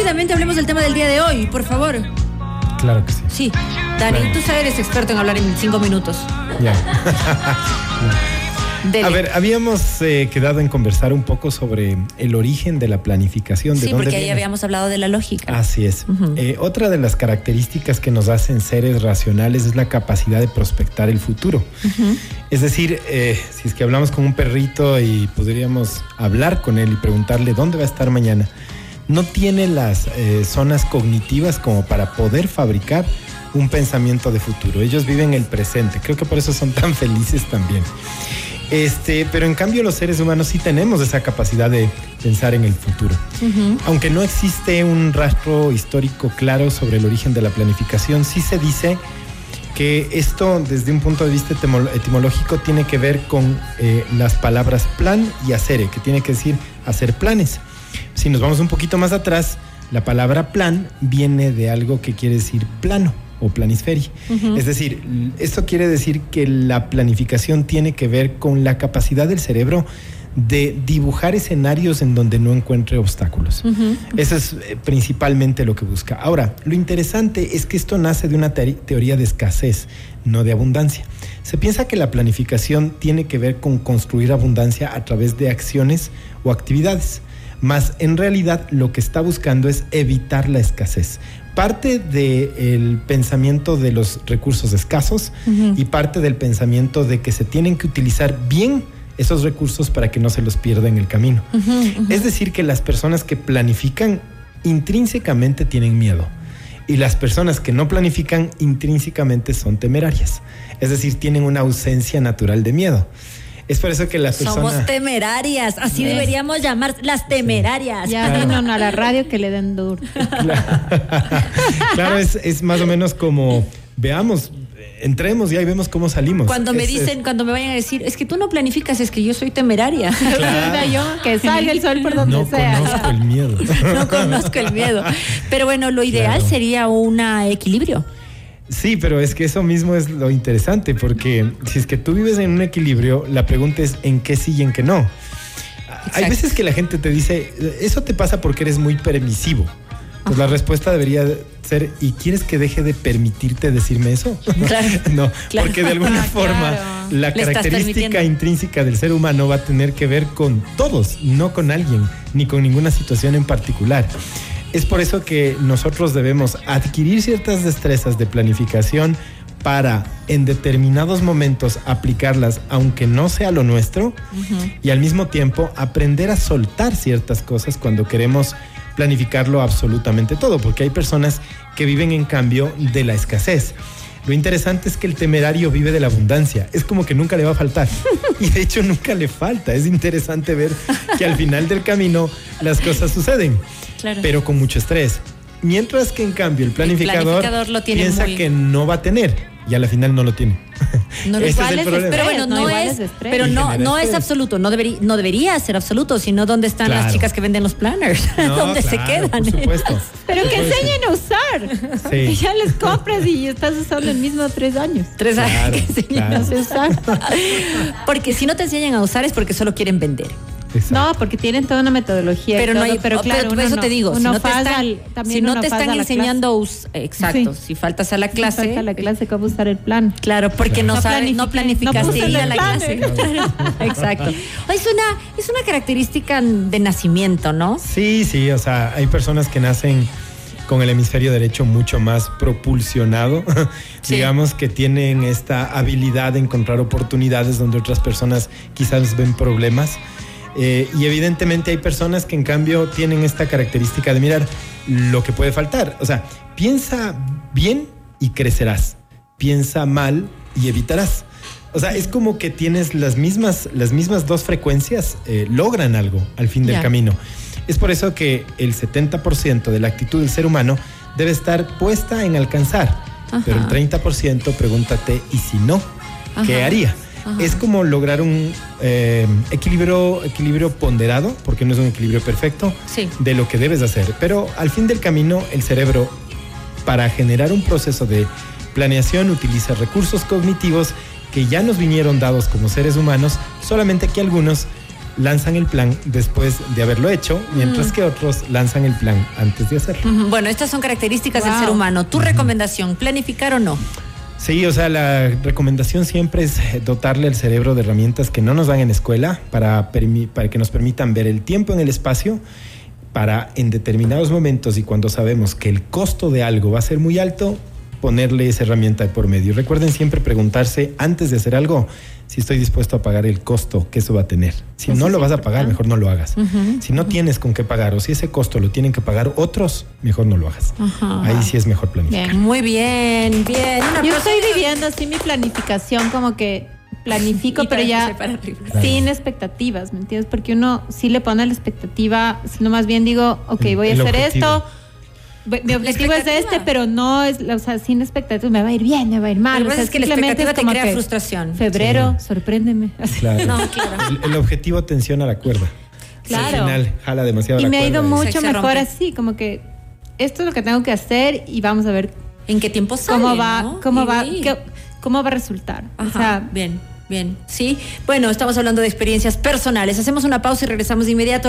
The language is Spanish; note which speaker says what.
Speaker 1: rápidamente hablemos del tema del día de hoy, por favor.
Speaker 2: Claro que sí.
Speaker 1: Sí, Dani,
Speaker 2: Claro.
Speaker 1: tú eres experto en hablar en cinco minutos.
Speaker 2: Ya.
Speaker 1: Dele.
Speaker 2: A ver, habíamos eh, quedado en conversar un poco sobre el origen de la planificación. ¿De
Speaker 1: sí,
Speaker 2: dónde
Speaker 1: porque ahí habíamos hablado de la lógica.
Speaker 2: Así es. Eh, otra de las características que nos hacen seres racionales es la capacidad de prospectar el futuro. Es decir, eh, si es que hablamos con un perrito y podríamos hablar con él y preguntarle dónde va a estar mañana, no tiene las eh, zonas cognitivas como para poder fabricar un pensamiento de futuro. Ellos viven el presente. Creo que por eso son tan felices también. Este, pero en cambio los seres humanos sí tenemos esa capacidad de pensar en el futuro. Aunque no existe un rastro histórico claro sobre el origen de la planificación, sí se dice que esto desde un punto de vista etimo- etimológico tiene que ver con eh, las palabras plan y hacer, que tiene que decir hacer planes. Si nos vamos un poquito más atrás, la palabra plan viene de algo que quiere decir plano o planisferia. Es decir, esto quiere decir que la planificación tiene que ver con la capacidad del cerebro de dibujar escenarios en donde no encuentre obstáculos. Eso es eh, principalmente lo que busca. Ahora, lo interesante es que esto nace de una teoría de escasez, no de abundancia. Se piensa que la planificación tiene que ver con construir abundancia a través de acciones o actividades, mas en realidad lo que está buscando es evitar la escasez. Parte del pensamiento de los recursos escasos y parte del pensamiento de que se tienen que utilizar bien esos recursos para que no se los pierda en el camino. Es decir, que las personas que planifican intrínsecamente tienen miedo y las personas que no planifican intrínsecamente son temerarias. Es decir, tienen una ausencia natural de miedo. Es por eso que las
Speaker 1: Somos
Speaker 2: personas...
Speaker 1: temerarias, así deberíamos llamar las temerarias.
Speaker 3: Ya vino a la radio que le den duro.
Speaker 2: claro, es, es más o menos como, veamos, entremos y ahí vemos cómo salimos.
Speaker 1: Cuando me
Speaker 2: Es- es-
Speaker 1: dicen, cuando me vayan a decir, es que tú no planificas, es que yo soy temeraria.
Speaker 3: Mira yo, que salga el sol por donde
Speaker 2: no
Speaker 3: sea.
Speaker 2: conozco el miedo.
Speaker 1: no conozco el miedo. Pero bueno, lo ideal
Speaker 2: Claro.
Speaker 1: sería un equilibrio.
Speaker 2: Sí, pero es que eso mismo es lo interesante, porque si es que tú vives en un equilibrio, la pregunta es en qué sí y en qué no. Hay veces que la gente te dice, eso te pasa porque eres muy permisivo. Pues la respuesta debería ser, ¿y quieres que deje de permitirte decirme eso?
Speaker 1: Claro.
Speaker 2: no,
Speaker 1: Claro.
Speaker 2: porque de alguna forma
Speaker 3: claro.
Speaker 2: la
Speaker 1: Le
Speaker 2: característica intrínseca del ser humano va a tener que ver con todos, no con alguien, ni con ninguna situación en particular. Es por eso que nosotros debemos adquirir ciertas destrezas de planificación para en determinados momentos aplicarlas aunque no sea lo nuestro y al mismo tiempo aprender a soltar ciertas cosas cuando queremos planificarlo absolutamente todo, porque hay personas que viven en cambio de la escasez. Lo interesante es que el temerario vive de la abundancia. Es como que nunca le va a faltar. Y de hecho nunca le falta. Es interesante ver que al final del camino las cosas suceden,
Speaker 1: Claro.
Speaker 2: pero con mucho estrés. Mientras que en cambio el planificador,
Speaker 1: planificador lo tiene
Speaker 2: piensa
Speaker 1: muy-
Speaker 2: que no va a tener y a la final no lo tiene.
Speaker 1: No,
Speaker 2: Ese
Speaker 3: igual
Speaker 2: es el
Speaker 3: es
Speaker 2: problema.
Speaker 1: Pero bueno,
Speaker 3: No,
Speaker 1: es,
Speaker 3: es estrés.
Speaker 1: pero no, no es absoluto, no debería, no debería ser absoluto, sino dónde están las chicas que venden los planners,
Speaker 2: No,
Speaker 1: dónde se quedan.
Speaker 2: Por supuesto.
Speaker 3: Pero que enseñen a usar.
Speaker 2: Sí.
Speaker 3: Y ya les compras y estás usando el mismo tres años.
Speaker 1: Tres
Speaker 2: Claro,
Speaker 1: años que enseñan
Speaker 2: claro.
Speaker 1: a usar. Porque si no te enseñan a usar es porque solo quieren vender.
Speaker 2: Exacto.
Speaker 3: No, porque tienen toda una metodología.
Speaker 1: Pero no hay,
Speaker 3: pero
Speaker 1: oh,
Speaker 3: claro,
Speaker 1: por
Speaker 3: uno
Speaker 1: eso
Speaker 3: no-
Speaker 1: te digo, si no te están,
Speaker 3: al-
Speaker 1: si no te están
Speaker 3: a
Speaker 1: enseñando, a us- exacto,
Speaker 3: Sí.
Speaker 1: si faltas a la
Speaker 3: clase.
Speaker 1: clase,
Speaker 3: Falta la clase cómo usar el plan.
Speaker 1: Claro, porque no,
Speaker 3: No
Speaker 1: sabe, no planificaste ir a la clase. Exacto. Es una, es una característica de nacimiento, ¿no?
Speaker 2: Sí, sí, o sea, hay personas que nacen con el hemisferio derecho mucho más propulsionado,
Speaker 1: Sí.
Speaker 2: digamos que tienen esta habilidad de encontrar oportunidades donde otras personas quizás ven problemas. Eh, y evidentemente hay personas que en cambio tienen esta característica de mirar lo que puede faltar. O sea, piensa bien y crecerás. Piensa mal y evitarás. O sea, es como que tienes las mismas, las mismas dos frecuencias, eh, logran algo al fin del camino. Es por eso que el 70% de la actitud del ser humano debe estar puesta en alcanzar.
Speaker 1: Ajá.
Speaker 2: Pero el 30% pregúntate, ¿y si no? ¿Qué haría?
Speaker 1: Ajá.
Speaker 2: Es como lograr un eh, equilibrio, equilibrio ponderado, porque no es un equilibrio perfecto,
Speaker 1: Sí.
Speaker 2: de lo que debes hacer. Pero al fin del camino, el cerebro, para generar un proceso de planeación, utiliza recursos cognitivos que ya nos vinieron dados como seres humanos, solamente que algunos lanzan el plan después de haberlo hecho, mientras que otros lanzan el plan antes de hacerlo.
Speaker 1: Bueno, estas son características del ser humano. ¿Tu recomendación, planificar o no?
Speaker 2: Sí, o sea, la recomendación siempre es eh, dotarle al cerebro de herramientas que no nos dan en escuela para, para que nos permitan ver el tiempo en el espacio para en determinados momentos y cuando sabemos que el costo de algo va a ser muy alto, ponerle esa herramienta de por medio. Recuerden siempre preguntarse antes de hacer algo si estoy dispuesto a pagar el costo que eso va a tener. Si
Speaker 3: Eso
Speaker 2: no lo vas a pagar, mejor no lo hagas. Si no tienes con qué pagar o si ese costo lo tienen que pagar otros, mejor no lo hagas. Ahí sí es mejor planificar.
Speaker 3: Bien.
Speaker 1: Muy bien, bien.
Speaker 3: Yo estoy viviendo así mi planificación, como que planifico, pero ya
Speaker 1: para arriba.
Speaker 2: Claro.
Speaker 3: sin expectativas, ¿me entiendes? Porque uno sí le pone la expectativa, sino más bien digo, ok,
Speaker 2: El-
Speaker 3: voy a
Speaker 2: el
Speaker 3: hacer
Speaker 2: objetivo.
Speaker 3: esto. Mi
Speaker 1: La
Speaker 3: objetivo es este, pero no es, o sea, sin expectativa, me va a ir bien, me va a ir mal.
Speaker 1: Lo que
Speaker 3: o sea,
Speaker 1: pasa es que la
Speaker 3: simplemente
Speaker 1: expectativa
Speaker 3: es
Speaker 1: te crea
Speaker 3: que
Speaker 1: frustración.
Speaker 3: Febrero,
Speaker 2: Sí.
Speaker 3: sorpréndeme.
Speaker 2: Claro.
Speaker 1: No, claro.
Speaker 2: El, el objetivo tensiona la cuerda.
Speaker 3: Claro.
Speaker 2: Al final jala demasiado
Speaker 3: Y
Speaker 2: la
Speaker 3: me ha ido
Speaker 2: cuerda.
Speaker 3: mucho
Speaker 1: Se
Speaker 3: mejor
Speaker 1: rompe.
Speaker 3: así, como que esto es lo que tengo que hacer y vamos a ver
Speaker 1: ¿En qué tiempo sale?
Speaker 3: cómo va,
Speaker 1: no?
Speaker 3: cómo
Speaker 1: Y
Speaker 3: va, qué- cómo va a resultar.
Speaker 1: Ajá,
Speaker 3: O sea,
Speaker 1: bien, bien. Sí. Bueno, estamos hablando de experiencias personales. Hacemos una pausa y regresamos de inmediato.